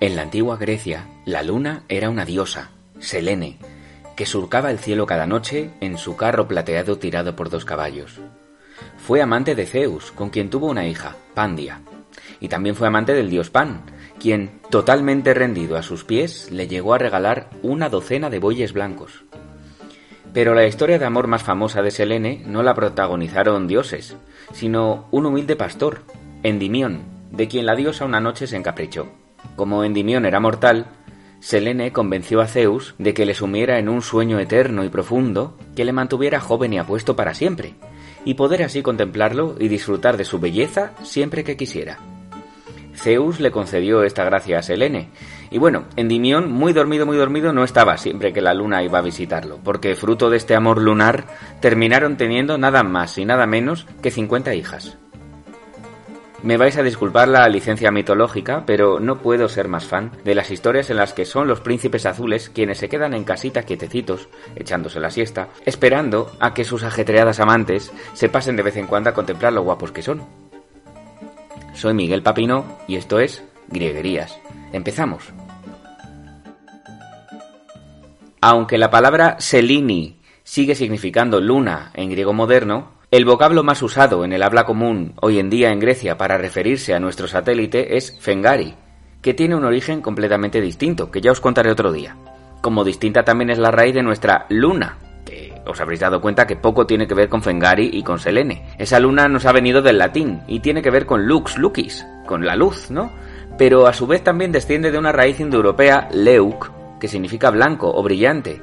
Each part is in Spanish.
En la antigua Grecia, la luna era una diosa, Selene, que surcaba el cielo cada noche en su carro plateado tirado por dos caballos. Fue amante de Zeus, con quien tuvo una hija, Pandia, y también fue amante del dios Pan, quien, totalmente rendido a sus pies, le llegó a regalar una docena de bueyes blancos. Pero la historia de amor más famosa de Selene no la protagonizaron dioses, sino un humilde pastor, Endimión, de quien la diosa una noche se encaprichó. Como Endimión era mortal, Selene convenció a Zeus de que le sumiera en un sueño eterno y profundo que le mantuviera joven y apuesto para siempre, y poder así contemplarlo y disfrutar de su belleza siempre que quisiera. Zeus le concedió esta gracia a Selene, y bueno, Endimión, muy dormido, muy dormido, no estaba siempre que la luna iba a visitarlo, porque fruto de este amor lunar terminaron teniendo nada más y nada menos que 50 hijas. Me vais a disculpar la licencia mitológica, pero no puedo ser más fan de las historias en las que son los príncipes azules quienes se quedan en casita quietecitos, echándose la siesta, esperando a que sus ajetreadas amantes se pasen de vez en cuando a contemplar lo guapos que son. Soy Miguel Papino y esto es Grieguerías. Empezamos. Aunque la palabra Selini sigue significando luna en griego moderno, el vocablo más usado en el habla común hoy en día en Grecia para referirse a nuestro satélite es Fengari, que tiene un origen completamente distinto, que ya os contaré otro día. Como distinta también es la raíz de nuestra luna, que os habréis dado cuenta que poco tiene que ver con Fengari y con Selene. Esa luna nos ha venido del latín y tiene que ver con lux, lucis, con la luz, ¿no? Pero a su vez también desciende de una raíz indoeuropea, leuk, que significa blanco o brillante,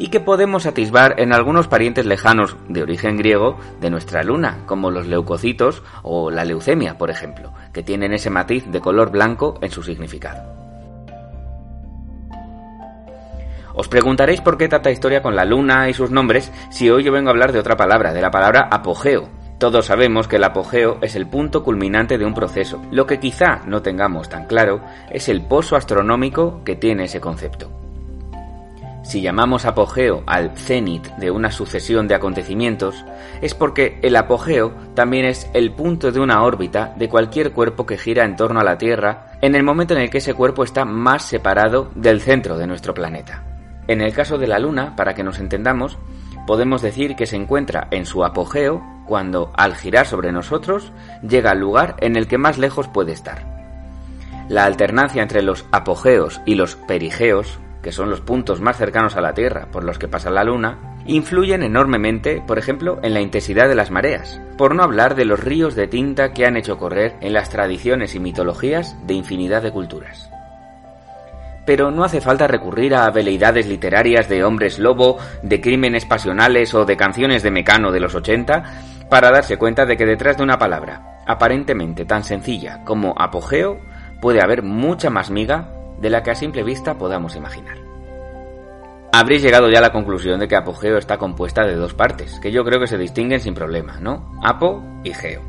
y que podemos atisbar en algunos parientes lejanos de origen griego de nuestra luna, como los leucocitos o la leucemia, por ejemplo, que tienen ese matiz de color blanco en su significado. Os preguntaréis por qué tanta historia con la luna y sus nombres si hoy yo vengo a hablar de otra palabra, de la palabra apogeo. Todos sabemos que el apogeo es el punto culminante de un proceso. Lo que quizá no tengamos tan claro es el pozo astronómico que tiene ese concepto. Si llamamos apogeo al cenit de una sucesión de acontecimientos, es porque el apogeo también es el punto de una órbita de cualquier cuerpo que gira en torno a la Tierra en el momento en el que ese cuerpo está más separado del centro de nuestro planeta. En el caso de la Luna, para que nos entendamos, podemos decir que se encuentra en su apogeo cuando, al girar sobre nosotros, llega al lugar en el que más lejos puede estar. La alternancia entre los apogeos y los perigeos que son los puntos más cercanos a la Tierra por los que pasa la Luna, influyen enormemente, por ejemplo, en la intensidad de las mareas, por no hablar de los ríos de tinta que han hecho correr en las tradiciones y mitologías de infinidad de culturas. Pero no hace falta recurrir a veleidades literarias de hombres lobo, de crímenes pasionales o de canciones de Mecano de los 80 para darse cuenta de que detrás de una palabra, aparentemente tan sencilla como apogeo, puede haber mucha más miga de la que a simple vista podamos imaginar. Habréis llegado ya a la conclusión de que apogeo está compuesta de dos partes, que yo creo que se distinguen sin problema, ¿no? Apo y geo.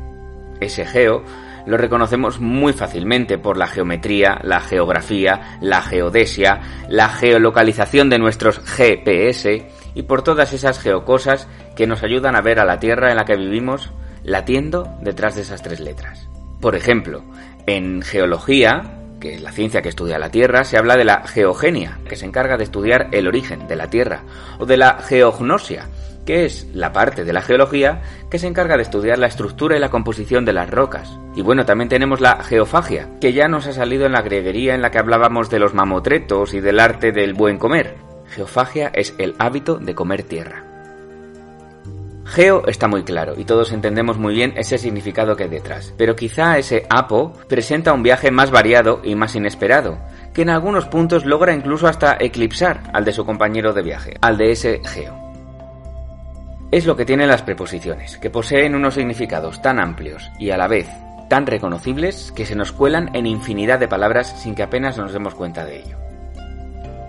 Ese geo lo reconocemos muy fácilmente por la geometría, la geografía, la geodesia, la geolocalización de nuestros GPS y por todas esas geocosas que nos ayudan a ver a la Tierra en la que vivimos latiendo detrás de esas tres letras. Por ejemplo, en geología, que es la ciencia que estudia la Tierra, se habla de la geogenia, que se encarga de estudiar el origen de la Tierra, o de la geognosia, que es la parte de la geología que se encarga de estudiar la estructura y la composición de las rocas. Y bueno, también tenemos la geofagia, que ya nos ha salido en la grieguería en la que hablábamos de los mamotretos y del arte del buen comer. Geofagia es el hábito de comer tierra. Geo está muy claro y todos entendemos muy bien ese significado que hay detrás, pero quizá ese apo presenta un viaje más variado y más inesperado, que en algunos puntos logra incluso hasta eclipsar al de su compañero de viaje, al de ese geo. Es lo que tienen las preposiciones, que poseen unos significados tan amplios y a la vez tan reconocibles que se nos cuelan en infinidad de palabras sin que apenas nos demos cuenta de ello.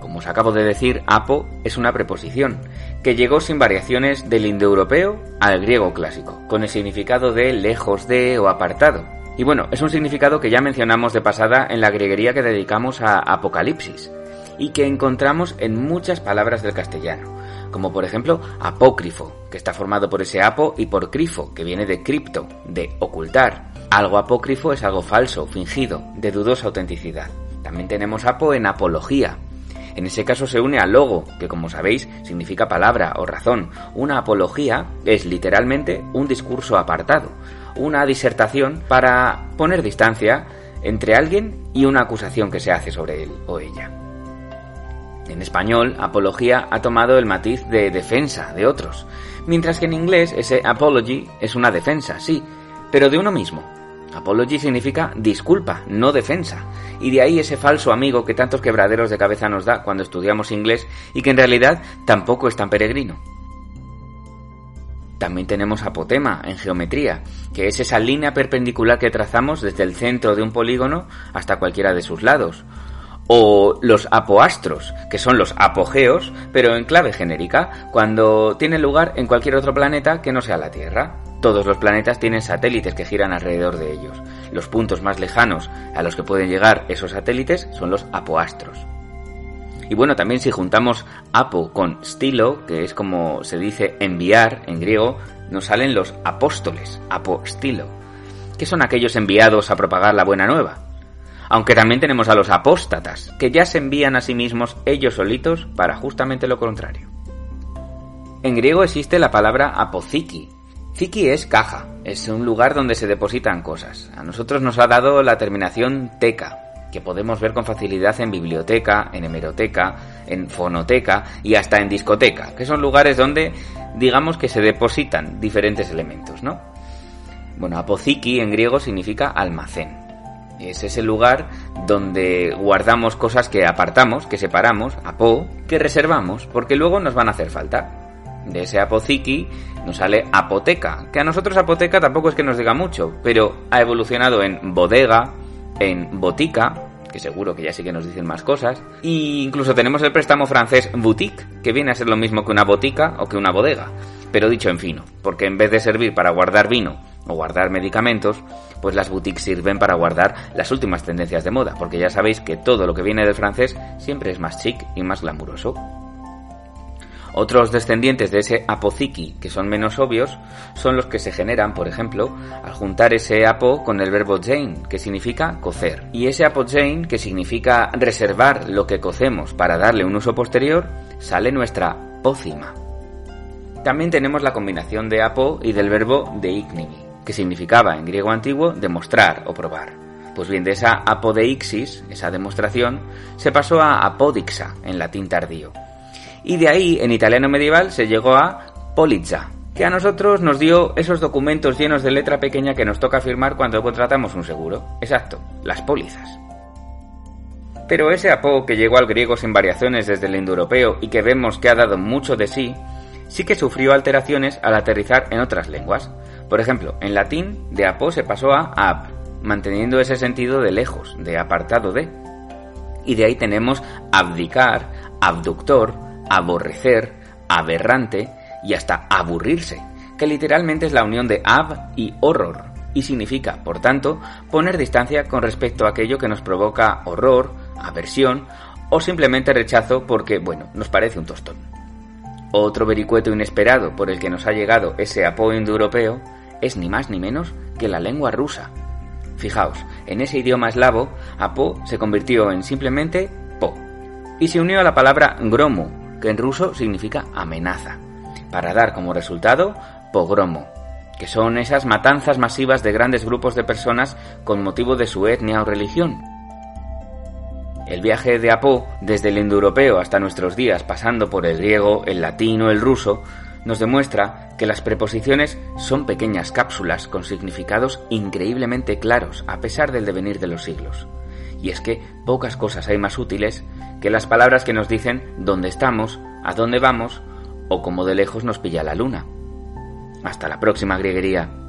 Como os acabo de decir, apo es una preposición que llegó sin variaciones del indoeuropeo al griego clásico, con el significado de lejos de o apartado. Y bueno, es un significado que ya mencionamos de pasada en la grieguería que dedicamos a Apocalipsis, y que encontramos en muchas palabras del castellano, como por ejemplo apócrifo, que está formado por ese apo, y por crifo, que viene de cripto, de ocultar. Algo apócrifo es algo falso, fingido, de dudosa autenticidad. También tenemos apo en apología. En ese caso se une a logo, que como sabéis significa palabra o razón. Una apología es literalmente un discurso apartado, una disertación para poner distancia entre alguien y una acusación que se hace sobre él o ella. En español, apología ha tomado el matiz de defensa de otros, mientras que en inglés ese apology es una defensa, sí, pero de uno mismo. Apology significa disculpa, no defensa, y de ahí ese falso amigo que tantos quebraderos de cabeza nos da cuando estudiamos inglés y que en realidad tampoco es tan peregrino. También tenemos apotema en geometría, que es esa línea perpendicular que trazamos desde el centro de un polígono hasta cualquiera de sus lados, o los apoastros, que son los apogeos, pero en clave genérica, cuando tienen lugar en cualquier otro planeta que no sea la Tierra. Todos los planetas tienen satélites que giran alrededor de ellos. Los puntos más lejanos a los que pueden llegar esos satélites son los apoastros. Y bueno, también si juntamos apo con stilo, que es como se dice enviar en griego, nos salen los apóstoles, apostilo, que son aquellos enviados a propagar la buena nueva aunque también tenemos a los apóstatas, que ya se envían a sí mismos ellos solitos para justamente lo contrario. En griego existe la palabra apoziki. Ziki es caja, es un lugar donde se depositan cosas. A nosotros nos ha dado la terminación teca, que podemos ver con facilidad en biblioteca, en hemeroteca, en fonoteca y hasta en discoteca, que son lugares donde digamos que se depositan diferentes elementos, ¿no? Bueno, apoziki en griego significa almacén. Es ese lugar donde guardamos cosas que apartamos, que separamos, apo, que reservamos, porque luego nos van a hacer falta. De ese apoziki nos sale apoteca, que a nosotros apoteca tampoco es que nos diga mucho, pero ha evolucionado en bodega, en botica, que seguro que ya sí que nos dicen más cosas, e incluso tenemos el préstamo francés boutique, que viene a ser lo mismo que una botica o que una bodega, pero dicho en fino, porque en vez de servir para guardar vino o guardar medicamentos, pues las boutiques sirven para guardar las últimas tendencias de moda, porque ya sabéis que todo lo que viene del francés siempre es más chic y más glamuroso. Otros descendientes de ese apoziki que son menos obvios son los que se generan, por ejemplo, al juntar ese apo con el verbo jane, que significa cocer. Y ese jane, que significa reservar lo que cocemos para darle un uso posterior, sale nuestra pócima. También tenemos la combinación de apo y del verbo deignimi, que significaba en griego antiguo demostrar o probar. Pues bien, de esa apodeixis, esa demostración, se pasó a apodixa en latín tardío. Y de ahí, en italiano medieval, se llegó a polizza, que a nosotros nos dio esos documentos llenos de letra pequeña que nos toca firmar cuando contratamos un seguro. Exacto, las pólizas. Pero ese apo que llegó al griego sin variaciones desde el indoeuropeo y que vemos que ha dado mucho de sí, sí que sufrió alteraciones al aterrizar en otras lenguas. Por ejemplo, en latín de apo se pasó a ab, manteniendo ese sentido de lejos, de apartado de. Y de ahí tenemos abdicar, abductor, aborrecer, aberrante y hasta aburrirse, que literalmente es la unión de ab y horror, y significa, por tanto, poner distancia con respecto a aquello que nos provoca horror, aversión o simplemente rechazo porque, bueno, nos parece un tostón. Otro vericueto inesperado por el que nos ha llegado ese apoyo indoeuropeo es ni más ni menos que la lengua rusa. Fijaos, en ese idioma eslavo, apo se convirtió en simplemente po y se unió a la palabra gromo, que en ruso significa amenaza, para dar como resultado pogromo, que son esas matanzas masivas de grandes grupos de personas con motivo de su etnia o religión, el viaje de Apo, desde el indoeuropeo hasta nuestros días, pasando por el griego, el latino, el ruso, nos demuestra que las preposiciones son pequeñas cápsulas con significados increíblemente claros a pesar del devenir de los siglos. Y es que pocas cosas hay más útiles que las palabras que nos dicen dónde estamos, a dónde vamos o cómo de lejos nos pilla la luna. Hasta la próxima grieguería.